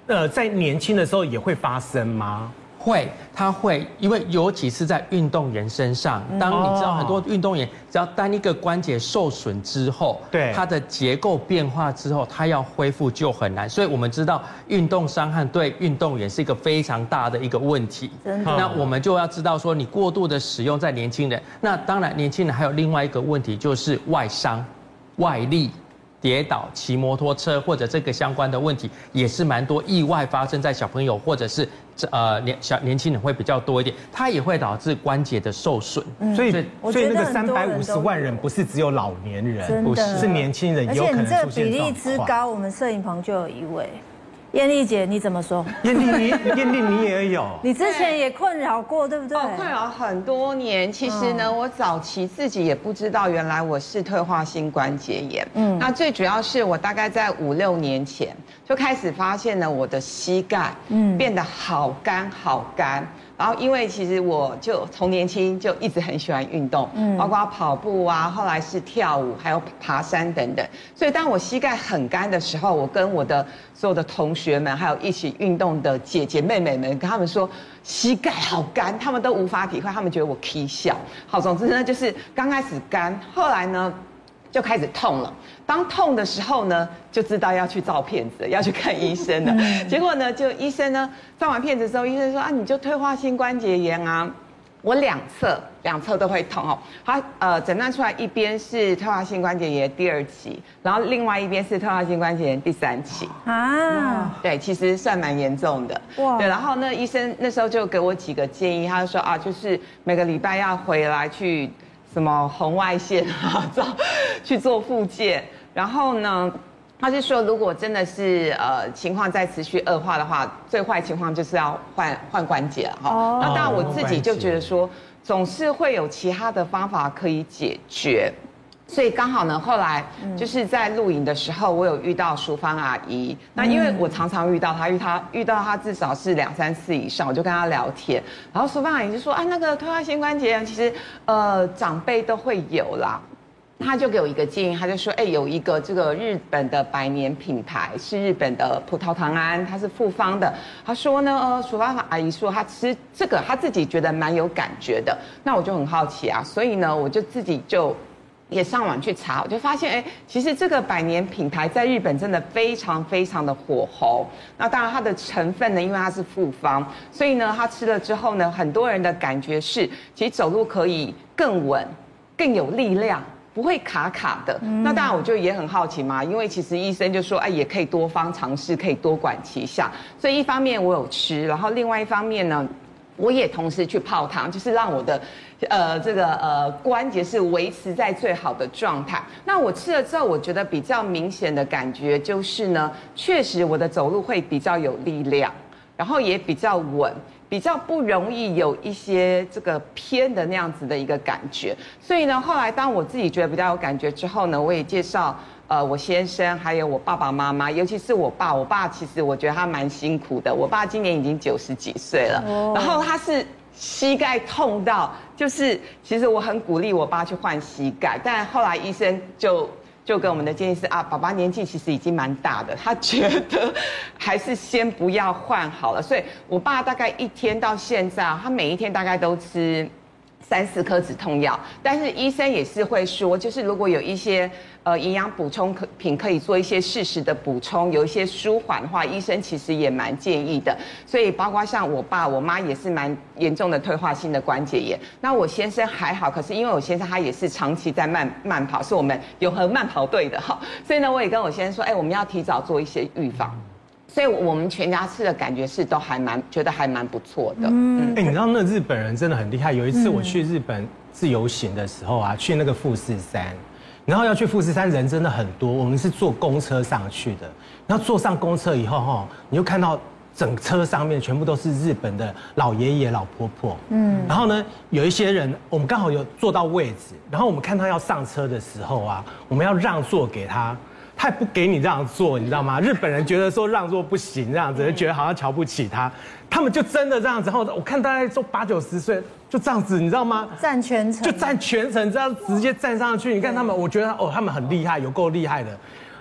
呃，在年轻的时候也会发生吗？会，它会，因为尤其是在运动员身上，当你知道很多运动员只要单一个关节受损之后，对它的结构变化之后，它要恢复就很难。所以我们知道运动伤害对运动员是一个非常大的一个问题。真的。那我们就要知道说，你过度的使用在年轻人，那当然年轻人还有另外一个问题就是外伤、外力。跌倒、骑摩托车或者这个相关的问题，也是蛮多意外发生在小朋友或者是呃年小年轻人会比较多一点，它也会导致关节的受损。所以所以那个三百五十万人不是只有老年人，不是是年轻人也有可能出现状况。而且你这个比例之高，我们摄影棚就有一位。艳丽姐，你怎么说？艳丽，你艳丽你也有，你之前也困扰过，对不对？困扰很多年。其实呢，我早期自己也不知道，原来我是退化性关节炎。嗯，那最主要是我大概在五六年前就开始发现了我的膝盖，嗯，变得好干好干。然后，因为其实我就从年轻就一直很喜欢运动，嗯，包括跑步啊，后来是跳舞，还有爬山等等。所以，当我膝盖很干的时候，我跟我的所有的同学们，还有一起运动的姐姐妹妹们，跟他们说膝盖好干，他们都无法体会，他们觉得我 K 笑。好，总之呢，就是刚开始干，后来呢。就开始痛了。当痛的时候呢，就知道要去照片子，要去看医生了。结果呢，就医生呢照完片子之后，医生说啊，你就退化性关节炎啊。我两侧两侧都会痛哦。他呃诊断出来一边是退化性关节炎第二期，然后另外一边是退化性关节炎第三期啊。对，其实算蛮严重的。哇。对，然后那医生那时候就给我几个建议，他就说啊，就是每个礼拜要回来去。什么红外线啊，照去做复健，然后呢，他是说，如果真的是呃情况再持续恶化的话，最坏情况就是要换换关节了哈。哦。那当然我自己就觉得说，总是会有其他的方法可以解决。所以刚好呢，后来就是在录影的时候，我有遇到淑芳阿姨。那因为我常常遇到她，遇她遇到她至少是两三次以上，我就跟她聊天。然后淑芳阿姨就说：“啊，那个退化性关节炎，其实呃长辈都会有啦。”他就给我一个建议，他就说：“哎，有一个这个日本的百年品牌是日本的葡萄糖胺，它是复方的。他说呢，呃，淑芳阿姨说她吃这个，她自己觉得蛮有感觉的。那我就很好奇啊，所以呢，我就自己就。”也上网去查，我就发现，哎，其实这个百年品牌在日本真的非常非常的火红。那当然，它的成分呢，因为它是复方，所以呢，它吃了之后呢，很多人的感觉是，其实走路可以更稳、更有力量，不会卡卡的。嗯、那当然，我就也很好奇嘛，因为其实医生就说，哎，也可以多方尝试，可以多管齐下。所以一方面我有吃，然后另外一方面呢，我也同时去泡汤，就是让我的。呃，这个呃关节是维持在最好的状态。那我吃了之后，我觉得比较明显的感觉就是呢，确实我的走路会比较有力量，然后也比较稳，比较不容易有一些这个偏的那样子的一个感觉。所以呢，后来当我自己觉得比较有感觉之后呢，我也介绍呃我先生还有我爸爸妈妈，尤其是我爸。我爸其实我觉得他蛮辛苦的。我爸今年已经九十几岁了，然后他是。膝盖痛到，就是其实我很鼓励我爸去换膝盖，但后来医生就就跟我们的建议是啊，爸爸年纪其实已经蛮大的，他觉得还是先不要换好了。所以我爸大概一天到现在，他每一天大概都吃三四颗止痛药，但是医生也是会说，就是如果有一些。呃，营养补充可品可以做一些适时的补充，有一些舒缓的话，医生其实也蛮建议的。所以包括像我爸、我妈也是蛮严重的退化性的关节炎。那我先生还好，可是因为我先生他也是长期在慢慢跑，是我们永和慢跑队的哈。所以呢，我也跟我先生说，哎，我们要提早做一些预防。所以我们全家吃的感觉是都还蛮觉得还蛮不错的。嗯，哎，你知道那日本人真的很厉害。有一次我去日本自由行的时候啊，去那个富士山。然后要去富士山，人真的很多。我们是坐公车上去的。然后坐上公车以后，哈，你就看到整车上面全部都是日本的老爷爷、老婆婆。嗯。然后呢，有一些人，我们刚好有坐到位置。然后我们看他要上车的时候啊，我们要让座给他，他也不给你让座，你知道吗？日本人觉得说让座不行，这样子就觉得好像瞧不起他。他们就真的这样子。然后我看大概都八九十岁。就这样子，你知道吗？站全程，就站全程，这样直接站上去。你看他们，我觉得哦，他们很厉害，有够厉害的。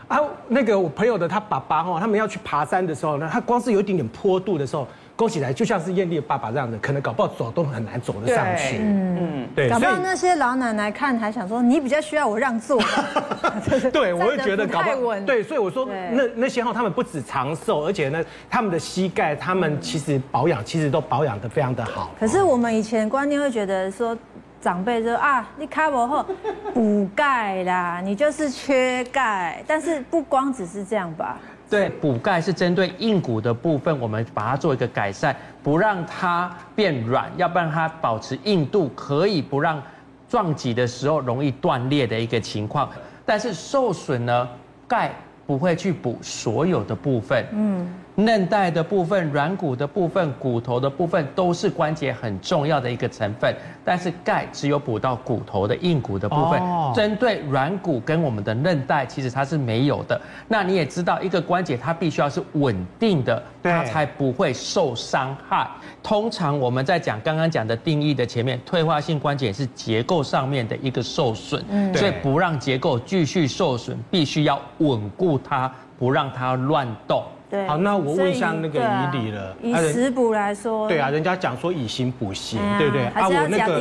啊，那个我朋友的他爸爸哈，他们要去爬山的时候呢，他光是有一点点坡度的时候。勾起来就像是艳丽的爸爸这样子，可能搞不好走都很难走得上去。嗯嗯，对。搞不好那些老奶奶看还想说，你比较需要我让座。对，我会觉得搞不好。对，所以我说那那些哈，他们不止长寿，而且呢，他们的膝盖，他们其实保养其实都保养得非常的好。可是我们以前观念会觉得说，长辈说啊，你卡不后补钙啦，你就是缺钙。但是不光只是这样吧。对，补钙是针对硬骨的部分，我们把它做一个改善，不让它变软，要不然它保持硬度，可以不让撞击的时候容易断裂的一个情况。但是受损呢，钙不会去补所有的部分。嗯。韧带的部分、软骨的部分、骨头的部分都是关节很重要的一个成分，但是钙只有补到骨头的硬骨的部分，针对软骨跟我们的韧带，其实它是没有的。那你也知道，一个关节它必须要是稳定的，它才不会受伤害。通常我们在讲刚刚讲的定义的前面，退化性关节是结构上面的一个受损，所以不让结构继续受损，必须要稳固它，不让它乱动。对好，那我问一下那个以理了。以食补来说，对啊，人家讲说以形补形，对不对？啊，我那个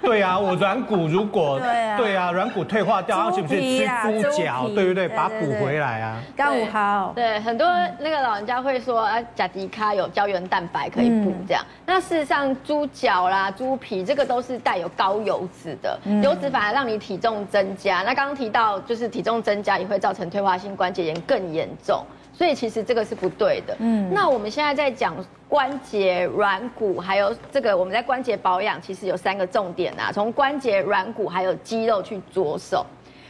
对啊，我软骨如果 对啊，软骨退化掉，然后是不是吃猪脚，对不对？把它补回来啊。刚五好。对，很多那个老人家会说啊，甲迪卡有胶原蛋白可以补这样。那事实上，猪脚啦、猪皮这个都是带有高油脂的，油脂反而让你体重增加。那刚刚提到，就是体重增加也会造成退化性关节炎更严重。所以其实这个是不对的。嗯，那我们现在在讲关节、软骨，还有这个我们在关节保养，其实有三个重点啊。从关节、软骨还有肌肉去着手。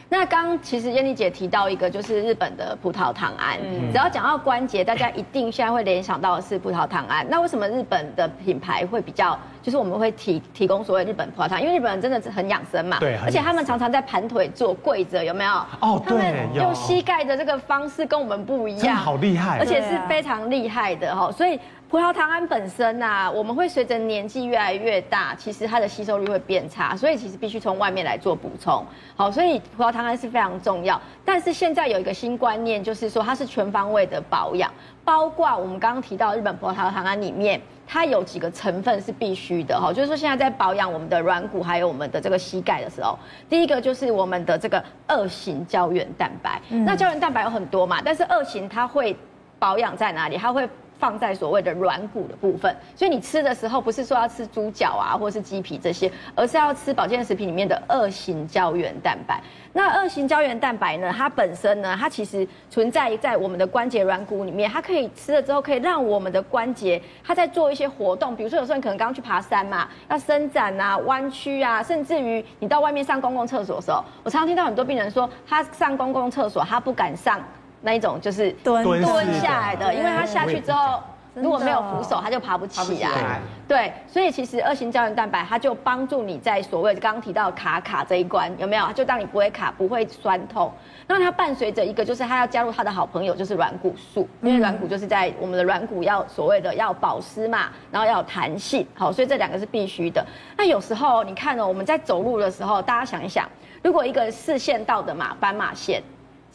那刚其实燕妮姐提到一个，就是日本的葡萄糖胺。嗯，只要讲到关节，大家一定现在会联想到的是葡萄糖胺。那为什么日本的品牌会比较，就是我们会提提供所谓日本葡萄糖？因为日本人真的是很养生嘛。对。而且他们常常在盘腿坐、跪着，有没有？哦，对。他们用膝盖的这个方式跟我们不一样。好厉害。而且是非常厉害的哈，所以。葡萄糖胺本身呐、啊，我们会随着年纪越来越大，其实它的吸收率会变差，所以其实必须从外面来做补充。好，所以葡萄糖胺是非常重要。但是现在有一个新观念，就是说它是全方位的保养，包括我们刚刚提到日本葡萄糖胺里面，它有几个成分是必须的哈，就是说现在在保养我们的软骨还有我们的这个膝盖的时候，第一个就是我们的这个二型胶原蛋白。嗯、那胶原蛋白有很多嘛，但是二型它会保养在哪里？它会放在所谓的软骨的部分，所以你吃的时候不是说要吃猪脚啊，或是鸡皮这些，而是要吃保健食品里面的二型胶原蛋白。那二型胶原蛋白呢，它本身呢，它其实存在在我们的关节软骨里面，它可以吃了之后可以让我们的关节它在做一些活动，比如说有时候你可能刚刚去爬山嘛，要伸展啊、弯曲啊，甚至于你到外面上公共厕所的时候，我常常听到很多病人说，他上公共厕所他不敢上。那一种就是蹲蹲下来的，因为他下去之后，如果没有扶手，它就爬不起来。对，所以其实二型胶原蛋白它就帮助你在所谓刚刚提到卡卡这一关有没有？就当你不会卡，不会酸痛。那它伴随着一个就是它要加入它的好朋友，就是软骨素，因为软骨就是在我们的软骨要所谓的要保湿嘛，然后要有弹性，好，所以这两个是必须的。那有时候你看哦，我们在走路的时候，大家想一想，如果一个四线道的嘛斑马线。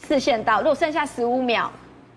四线到，如果剩下十五秒，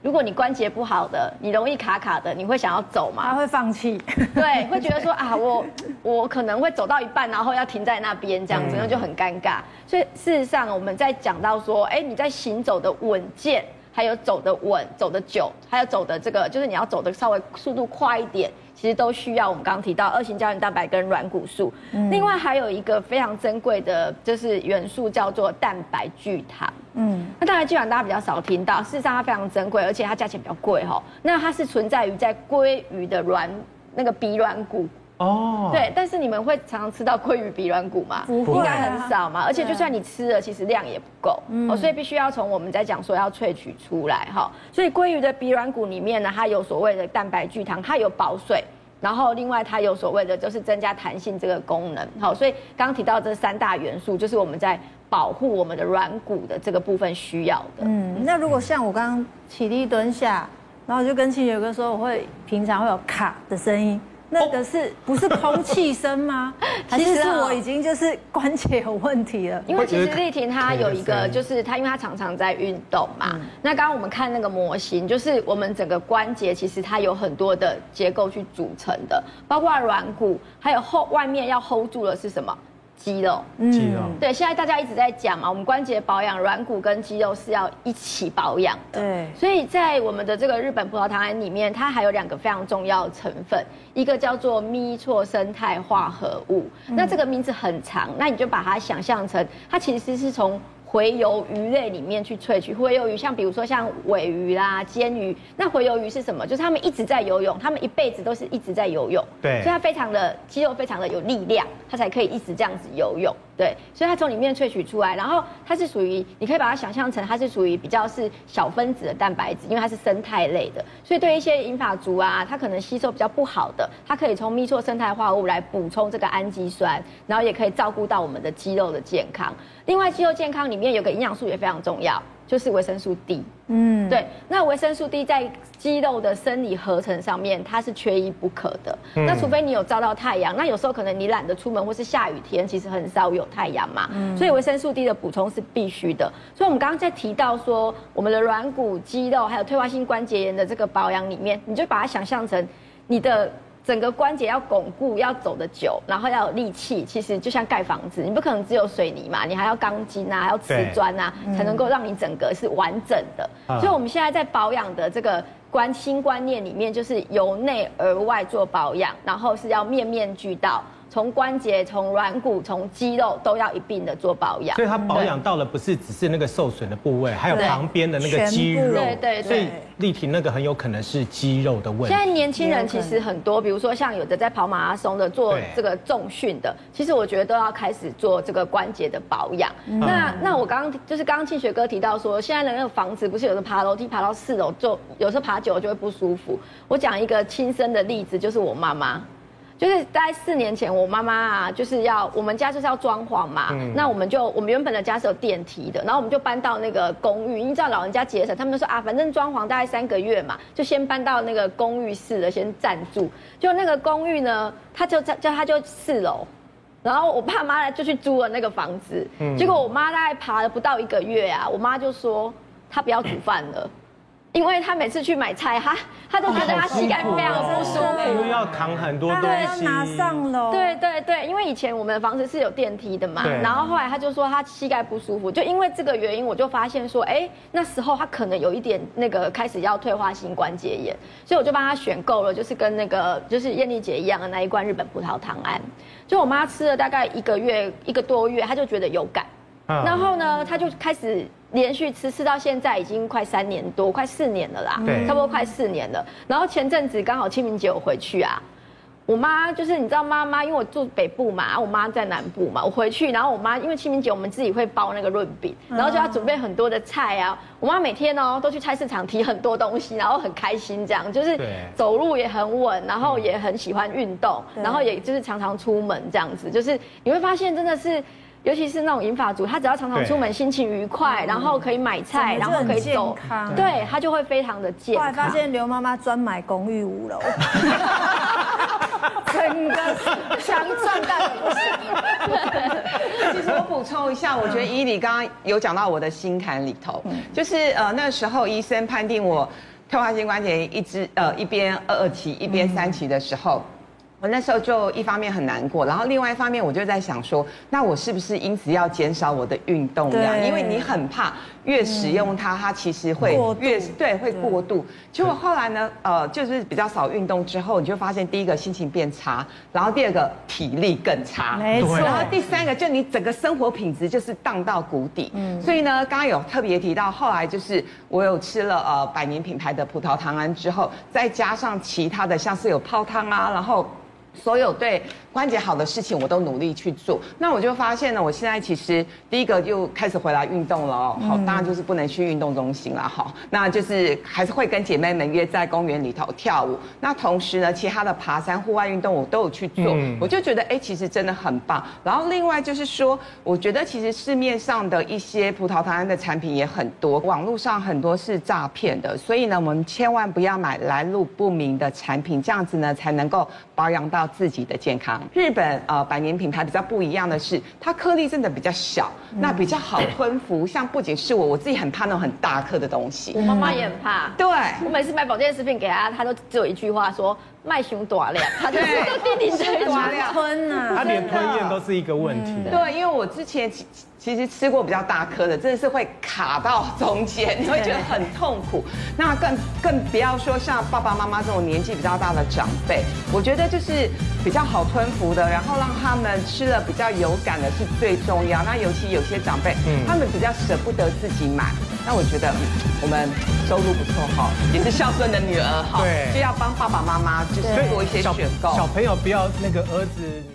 如果你关节不好的，你容易卡卡的，你会想要走吗？他会放弃，对，会觉得说啊，我我可能会走到一半，然后要停在那边，这样子，那就很尴尬。所以事实上，我们在讲到说，哎，你在行走的稳健，还有走的稳、走的久，还有走的这个，就是你要走的稍微速度快一点。其实都需要我们刚刚提到二型胶原蛋白跟软骨素，嗯、另外还有一个非常珍贵的，就是元素叫做蛋白聚糖。嗯，那蛋白聚糖大家比较少听到，事实上它非常珍贵，而且它价钱比较贵哈。那它是存在于在鲑鱼的软那个鼻软骨。哦，对，但是你们会常常吃到鲑鱼鼻软骨吗？不会，应该很少嘛。而且就算你吃了，其实量也不够，哦，所以必须要从我们在讲说要萃取出来哈。所以鲑鱼的鼻软骨里面呢，它有所谓的蛋白聚糖，它有保水，然后另外它有所谓的就是增加弹性这个功能。好，所以刚刚提到这三大元素，就是我们在保护我们的软骨的这个部分需要的。嗯，那如果像我刚刚起立蹲下，然后我就跟清洁哥说，我会平常会有卡的声音。那个是不是空气声吗？其实我已经就是关节有问题了。因为其实丽婷她有一个，就是她因为她常常在运动嘛。那刚刚我们看那个模型，就是我们整个关节其实它有很多的结构去组成的，包括软骨，还有后外面要 hold 住的是什么？肌肉，肌肉，对，现在大家一直在讲嘛，我们关节保养，软骨跟肌肉是要一起保养的。对，所以在我们的这个日本葡萄糖胺里面，它还有两个非常重要的成分，一个叫做咪唑生态化合物，那这个名字很长，那你就把它想象成，它其实是从。洄游鱼类里面去萃取洄游鱼，像比如说像尾鱼啦、煎鱼，那洄游鱼是什么？就是他们一直在游泳，他们一辈子都是一直在游泳，对，所以它非常的肌肉非常的有力量，它才可以一直这样子游泳。对，所以它从里面萃取出来，然后它是属于，你可以把它想象成它是属于比较是小分子的蛋白质，因为它是生态类的，所以对一些银发族啊，它可能吸收比较不好的，它可以从咪唑生态化合物来补充这个氨基酸，然后也可以照顾到我们的肌肉的健康。另外，肌肉健康里面有个营养素也非常重要。就是维生素 D，嗯，对，那维生素 D 在肌肉的生理合成上面，它是缺一不可的。嗯、那除非你有照到太阳，那有时候可能你懒得出门，或是下雨天，其实很少有太阳嘛。嗯、所以维生素 D 的补充是必须的。所以我们刚刚在提到说，我们的软骨、肌肉还有退化性关节炎的这个保养里面，你就把它想象成你的。整个关节要巩固，要走得久，然后要有力气。其实就像盖房子，你不可能只有水泥嘛，你还要钢筋啊，还要瓷砖啊，才能够让你整个是完整的。嗯、所以我们现在在保养的这个观新观念里面，就是由内而外做保养，然后是要面面俱到。从关节、从软骨、从肌肉都要一并的做保养。所以它保养到了不是只是那个受损的部位，还有旁边的那个肌肉。对对对。所以立婷那个很有可能是肌肉的问题。现在年轻人其实很多，比如说像有的在跑马拉松的，做这个重训的，其实我觉得都要开始做这个关节的保养。那那我刚刚就是刚刚庆学哥提到说，现在的那个房子不是有的爬楼梯爬到四楼，就有时候爬久了就会不舒服。我讲一个亲身的例子，就是我妈妈。就是大概四年前，我妈妈啊，就是要我们家就是要装潢嘛，嗯、那我们就我们原本的家是有电梯的，然后我们就搬到那个公寓，你知道老人家节省，他们就说啊，反正装潢大概三个月嘛，就先搬到那个公寓式的先暂住。就那个公寓呢，他就在叫他就四楼，然后我爸妈呢就去租了那个房子，嗯、结果我妈大概爬了不到一个月啊，我妈就说她不要煮饭了。因为他每次去买菜，他他都觉得他膝盖非常不舒服，因为要扛很多东西，要拿上楼。对对对，因为以前我们的房子是有电梯的嘛，然后后来他就说他膝盖不舒服，就因为这个原因，我就发现说，哎，那时候他可能有一点那个开始要退化性关节炎，所以我就帮他选购了，就是跟那个就是燕丽姐一样的那一罐日本葡萄糖胺，就我妈吃了大概一个月一个多月，她就觉得有感，然后呢，他就开始。连续吃吃到现在已经快三年多，快四年了啦，对，差不多快四年了。然后前阵子刚好清明节我回去啊，我妈就是你知道妈妈，因为我住北部嘛，我妈在南部嘛，我回去，然后我妈因为清明节我们自己会包那个润饼，然后就要准备很多的菜啊。我妈每天哦都去菜市场提很多东西，然后很开心这样，就是走路也很稳，然后也很喜欢运动，然后也就是常常出门这样子，就是你会发现真的是。尤其是那种银发族，他只要常常出门，心情愉快，然后可以买菜，然后可以走，对，他就会非常的健康。后来发现刘妈妈专买公寓五楼，整个强壮到不行。其实我补充一下，我觉得伊俐刚刚有讲到我的心坎里头，就是呃那时候医生判定我退化性关节炎一只呃一边二二期一边三期的时候。我那时候就一方面很难过，然后另外一方面我就在想说，那我是不是因此要减少我的运动量？对因为你很怕越使用它，它其实会越对会过度。结果后来呢，呃，就是比较少运动之后，你就发现第一个心情变差，然后第二个体力更差，没错。然后第三个就你整个生活品质就是荡到谷底。嗯。所以呢，刚刚有特别提到，后来就是我有吃了呃百年品牌的葡萄糖胺之后，再加上其他的像是有泡汤啊，然后。所有对关节好的事情，我都努力去做。那我就发现呢，我现在其实第一个就开始回来运动了哦。好，当然就是不能去运动中心了哈。那就是还是会跟姐妹们约在公园里头跳舞。那同时呢，其他的爬山、户外运动我都有去做。我就觉得哎，其实真的很棒。然后另外就是说，我觉得其实市面上的一些葡萄糖胺的产品也很多，网络上很多是诈骗的。所以呢，我们千万不要买来路不明的产品，这样子呢才能够保养到自己的健康。日本呃百年品牌比较不一样的是，它颗粒真的比较小，那比较好吞服。像不仅是我，我自己很怕那种很大颗的东西。我妈妈也很怕。对，我每次买保健食品给她，她都只有一句话说。卖熊短量，他就是弟弟吃短量吞啊，他连吞咽都是一个问题。对，因为我之前其其实吃过比较大颗的，真的是会卡到中间，你会觉得很痛苦。那更更不要说像爸爸妈妈这种年纪比较大的长辈，我觉得就是比较好吞服的，然后让他们吃了比较有感的是最重要。那尤其有些长辈，嗯，他们比较舍不得自己买。那我觉得我们收入不错哈，也是孝顺的女儿哈，对，就要帮爸爸妈妈就是做一些选购。小朋友不要那个儿子。